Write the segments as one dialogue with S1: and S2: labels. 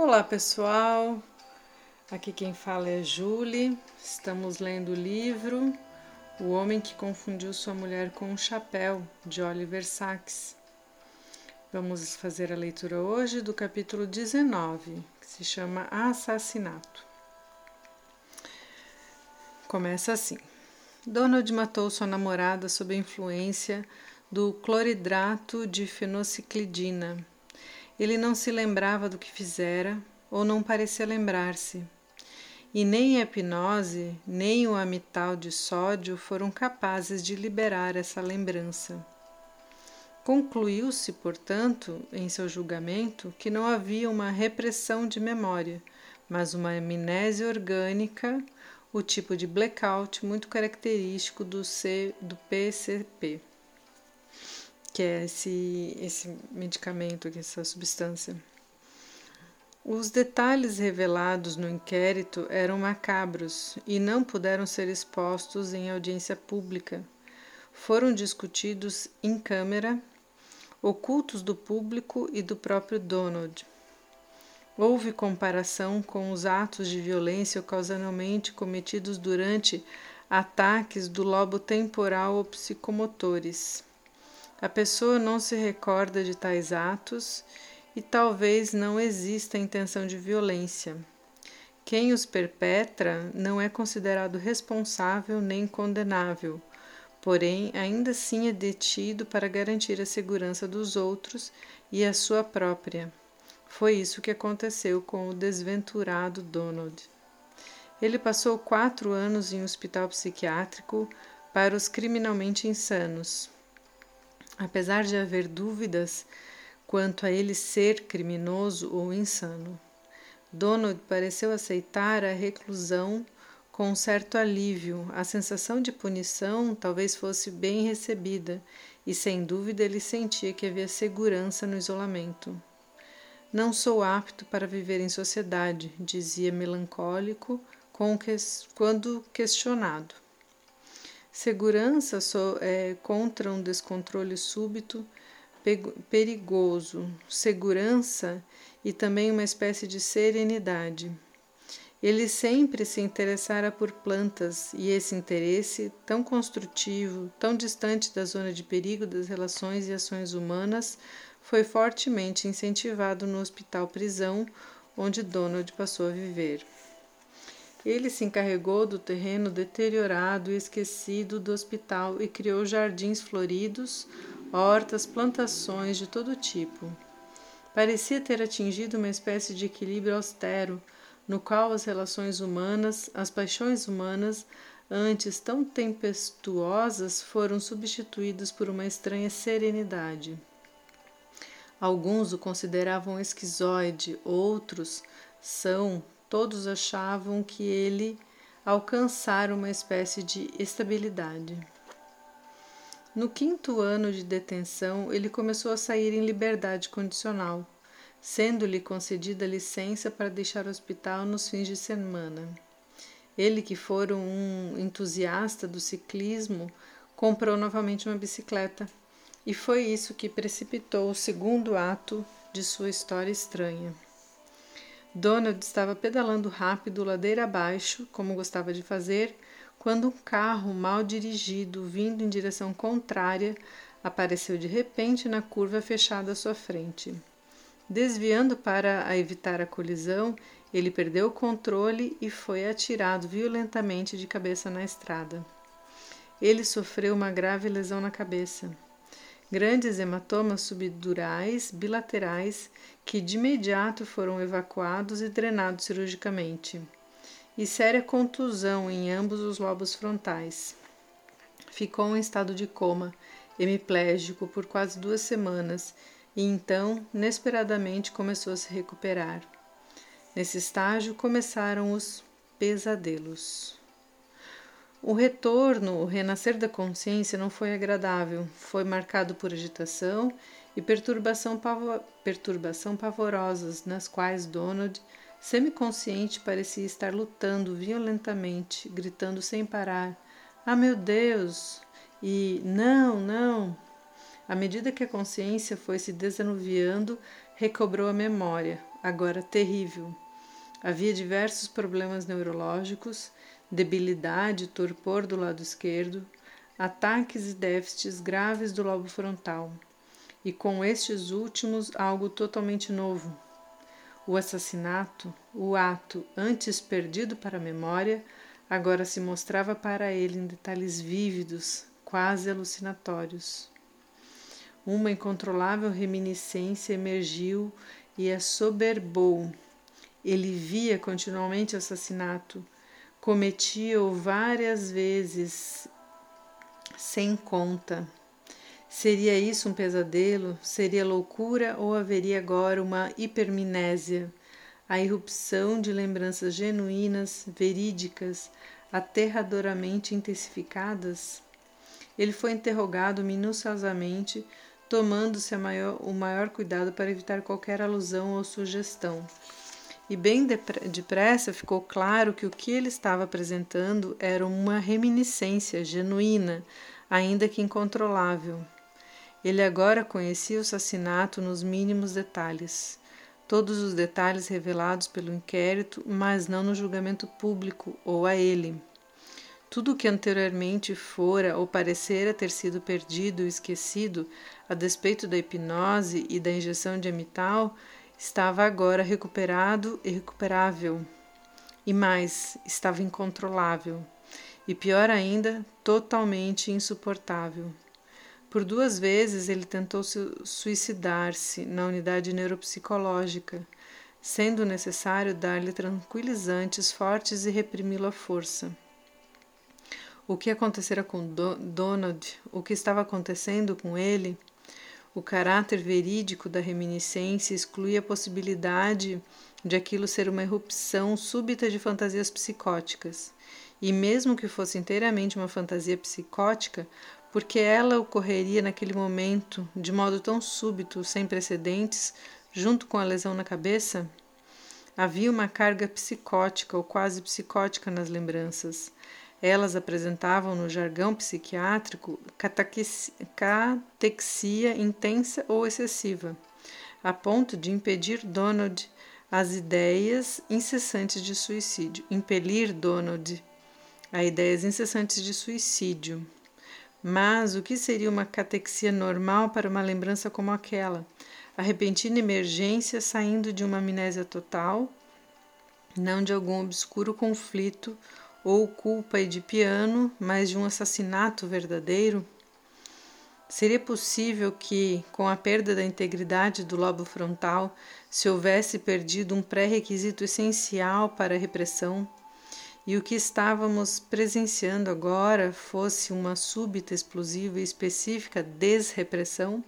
S1: Olá pessoal, aqui quem fala é Julie. Estamos lendo o livro O Homem que Confundiu Sua Mulher com um Chapéu, de Oliver Sacks. Vamos fazer a leitura hoje do capítulo 19, que se chama Assassinato. Começa assim: Donald matou sua namorada sob a influência do cloridrato de fenociclidina ele não se lembrava do que fizera, ou não parecia lembrar-se. E nem a hipnose, nem o amital de sódio foram capazes de liberar essa lembrança. Concluiu-se, portanto, em seu julgamento, que não havia uma repressão de memória, mas uma amnésia orgânica, o tipo de blackout muito característico do, C, do PCP que é esse, esse medicamento, essa substância. Os detalhes revelados no inquérito eram macabros e não puderam ser expostos em audiência pública. Foram discutidos em câmera, ocultos do público e do próprio Donald. Houve comparação com os atos de violência ocasionalmente cometidos durante ataques do lobo temporal ou psicomotores. A pessoa não se recorda de tais atos e talvez não exista intenção de violência. Quem os perpetra não é considerado responsável nem condenável, porém, ainda assim é detido para garantir a segurança dos outros e a sua própria. Foi isso que aconteceu com o desventurado Donald. Ele passou quatro anos em um hospital psiquiátrico para os criminalmente insanos. Apesar de haver dúvidas quanto a ele ser criminoso ou insano, Donald pareceu aceitar a reclusão com um certo alívio. A sensação de punição talvez fosse bem recebida, e sem dúvida ele sentia que havia segurança no isolamento. Não sou apto para viver em sociedade, dizia melancólico quando questionado. Segurança so, é, contra um descontrole súbito perigoso, segurança e também uma espécie de serenidade. Ele sempre se interessara por plantas e esse interesse, tão construtivo, tão distante da zona de perigo das relações e ações humanas, foi fortemente incentivado no hospital-prisão onde Donald passou a viver. Ele se encarregou do terreno deteriorado e esquecido do hospital e criou jardins floridos, hortas, plantações de todo tipo. Parecia ter atingido uma espécie de equilíbrio austero, no qual as relações humanas, as paixões humanas, antes tão tempestuosas, foram substituídas por uma estranha serenidade. Alguns o consideravam esquizoide, outros são, todos achavam que ele alcançara uma espécie de estabilidade. No quinto ano de detenção, ele começou a sair em liberdade condicional, sendo-lhe concedida licença para deixar o hospital nos fins de semana. Ele, que fora um entusiasta do ciclismo, comprou novamente uma bicicleta, e foi isso que precipitou o segundo ato de sua história estranha. Donald estava pedalando rápido ladeira abaixo, como gostava de fazer, quando um carro mal dirigido, vindo em direção contrária, apareceu de repente na curva fechada à sua frente. Desviando para evitar a colisão, ele perdeu o controle e foi atirado violentamente de cabeça na estrada. Ele sofreu uma grave lesão na cabeça grandes hematomas subdurais bilaterais que de imediato foram evacuados e drenados cirurgicamente, e séria contusão em ambos os lobos frontais. Ficou em estado de coma, hemiplégico, por quase duas semanas e então, inesperadamente, começou a se recuperar. Nesse estágio começaram os pesadelos. O retorno, o renascer da consciência não foi agradável, foi marcado por agitação e perturbação, pavo perturbação pavorosas, nas quais Donald, semiconsciente, parecia estar lutando violentamente, gritando sem parar: Ah, meu Deus! E não, não! À medida que a consciência foi se desanuviando, recobrou a memória. agora terrível. Havia diversos problemas neurológicos, debilidade, torpor do lado esquerdo, ataques e déficits graves do lobo frontal, e com estes últimos algo totalmente novo. O assassinato, o ato antes perdido para a memória, agora se mostrava para ele em detalhes vívidos, quase alucinatórios. Uma incontrolável reminiscência emergiu e assoberbou. Ele via continuamente o assassinato, cometia-o várias vezes, sem conta. Seria isso um pesadelo? Seria loucura ou haveria agora uma hipermnésia? A irrupção de lembranças genuínas, verídicas, aterradoramente intensificadas? Ele foi interrogado minuciosamente, tomando-se o maior cuidado para evitar qualquer alusão ou sugestão. E bem depressa ficou claro que o que ele estava apresentando era uma reminiscência genuína, ainda que incontrolável. Ele agora conhecia o assassinato nos mínimos detalhes. Todos os detalhes revelados pelo inquérito, mas não no julgamento público ou a ele. Tudo o que anteriormente fora ou parecera ter sido perdido ou esquecido, a despeito da hipnose e da injeção de amital, estava agora recuperado e recuperável. E mais, estava incontrolável. E pior ainda, totalmente insuportável. Por duas vezes ele tentou suicidar-se na unidade neuropsicológica, sendo necessário dar-lhe tranquilizantes fortes e reprimi-lo à força. O que acontecera com Donald, o que estava acontecendo com ele, o caráter verídico da reminiscência exclui a possibilidade de aquilo ser uma erupção súbita de fantasias psicóticas. E mesmo que fosse inteiramente uma fantasia psicótica, porque ela ocorreria naquele momento de modo tão súbito, sem precedentes, junto com a lesão na cabeça? Havia uma carga psicótica ou quase psicótica nas lembranças. Elas apresentavam no jargão psiquiátrico catexia intensa ou excessiva, a ponto de impedir Donald as ideias incessantes de suicídio, impelir Donald a ideias incessantes de suicídio. Mas o que seria uma catexia normal para uma lembrança como aquela? A repentina emergência saindo de uma amnésia total, não de algum obscuro conflito ou culpa de piano, mas de um assassinato verdadeiro? Seria possível que, com a perda da integridade do lobo frontal, se houvesse perdido um pré-requisito essencial para a repressão? e o que estávamos presenciando agora fosse uma súbita, explosiva e específica desrepressão?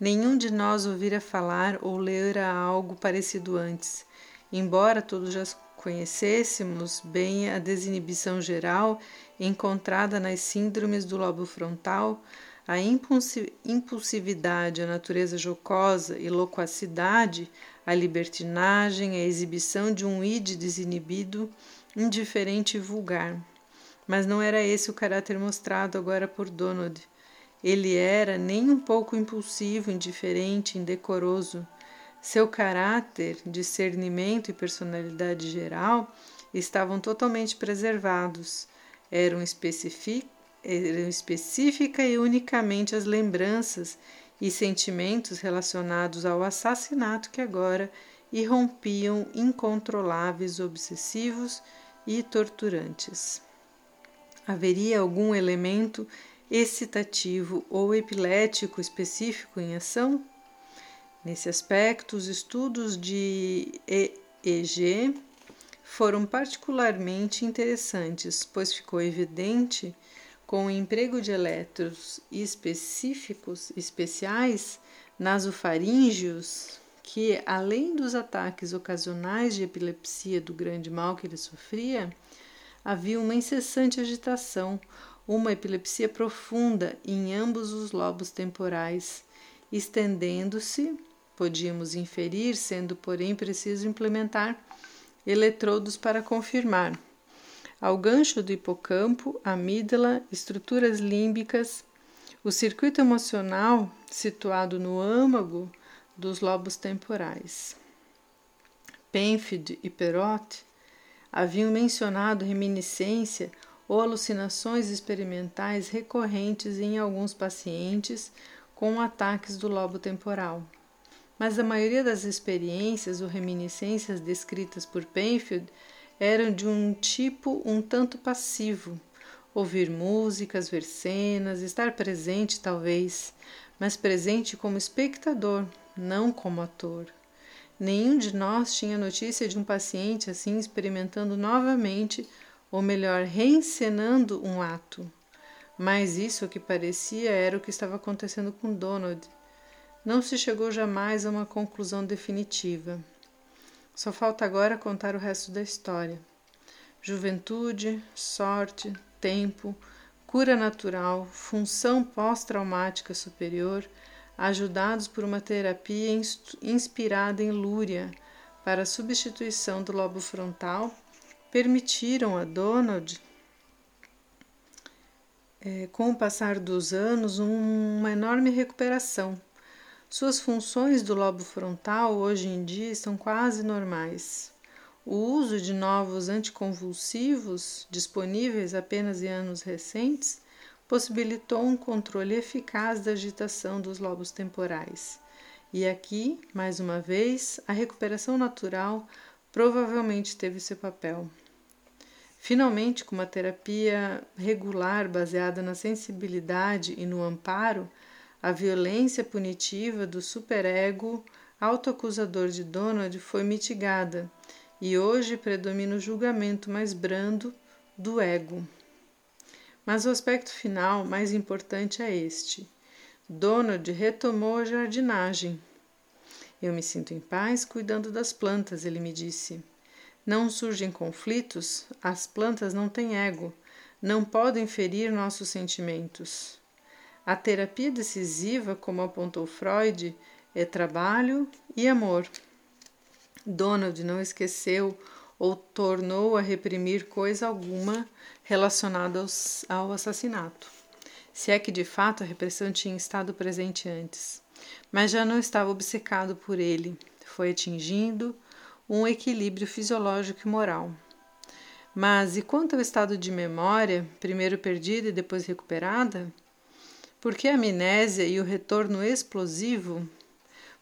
S1: Nenhum de nós ouvira falar ou lera algo parecido antes, embora todos já conhecêssemos bem a desinibição geral encontrada nas síndromes do lobo frontal, a impulsividade, a natureza jocosa e loquacidade, a libertinagem, a exibição de um id desinibido indiferente e vulgar. Mas não era esse o caráter mostrado agora por Donald. Ele era nem um pouco impulsivo, indiferente, indecoroso. Seu caráter, discernimento e personalidade geral estavam totalmente preservados. Eram, eram específica e unicamente as lembranças e sentimentos relacionados ao assassinato que agora irrompiam incontroláveis, obsessivos e torturantes. Haveria algum elemento excitativo ou epilético específico em ação? Nesse aspecto, os estudos de EEG foram particularmente interessantes, pois ficou evidente com o emprego de elétrons específicos especiais nasofaríngeos que, além dos ataques ocasionais de epilepsia do grande mal que ele sofria, havia uma incessante agitação, uma epilepsia profunda em ambos os lobos temporais, estendendo-se, podíamos inferir, sendo porém preciso implementar eletrodos para confirmar, ao gancho do hipocampo, amígdala, estruturas límbicas, o circuito emocional situado no âmago dos lobos temporais. Penfield e Perrot haviam mencionado reminiscência ou alucinações experimentais recorrentes em alguns pacientes com ataques do lobo temporal. Mas a maioria das experiências ou reminiscências descritas por Penfield eram de um tipo um tanto passivo. Ouvir músicas, ver cenas, estar presente talvez, mas presente como espectador, não como ator. Nenhum de nós tinha notícia de um paciente assim experimentando novamente, ou melhor, reencenando um ato. Mas isso que parecia era o que estava acontecendo com Donald. Não se chegou jamais a uma conclusão definitiva. Só falta agora contar o resto da história. Juventude, sorte, tempo, cura natural, função pós-traumática superior ajudados por uma terapia inspirada em Lúria para a substituição do lobo frontal, permitiram a Donald, é, com o passar dos anos, um, uma enorme recuperação. Suas funções do lobo frontal hoje em dia são quase normais. O uso de novos anticonvulsivos, disponíveis apenas em anos recentes, possibilitou um controle eficaz da agitação dos lobos temporais. E aqui, mais uma vez, a recuperação natural provavelmente teve seu papel. Finalmente, com uma terapia regular baseada na sensibilidade e no amparo, a violência punitiva do superego autoacusador de Donald foi mitigada e hoje predomina o julgamento mais brando do ego. Mas o aspecto final mais importante é este. Donald retomou a jardinagem. Eu me sinto em paz cuidando das plantas, ele me disse. Não surgem conflitos, as plantas não têm ego, não podem ferir nossos sentimentos. A terapia decisiva, como apontou Freud, é trabalho e amor. Donald não esqueceu ou tornou a reprimir coisa alguma relacionada ao assassinato, se é que de fato a repressão tinha estado presente antes. Mas já não estava obcecado por ele, foi atingindo um equilíbrio fisiológico e moral. Mas e quanto ao estado de memória, primeiro perdida e depois recuperada? Por que a amnésia e o retorno explosivo?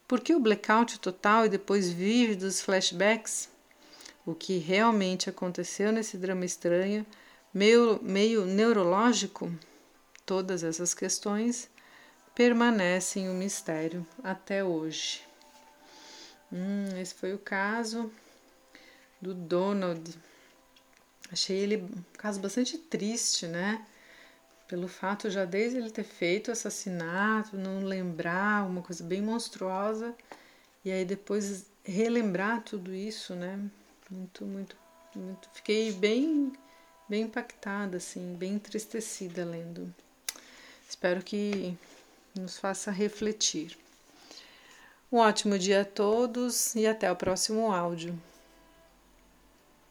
S1: Por que o blackout total e depois vívidos flashbacks? O que realmente aconteceu nesse drama estranho, meio, meio neurológico? Todas essas questões permanecem um mistério até hoje. Hum, esse foi o caso do Donald. Achei ele um caso bastante triste, né? Pelo fato já desde ele ter feito o assassinato, não lembrar, uma coisa bem monstruosa, e aí depois relembrar tudo isso, né? Muito, muito, muito. Fiquei bem, bem impactada, assim, bem entristecida lendo. Espero que nos faça refletir. Um ótimo dia a todos e até o próximo áudio.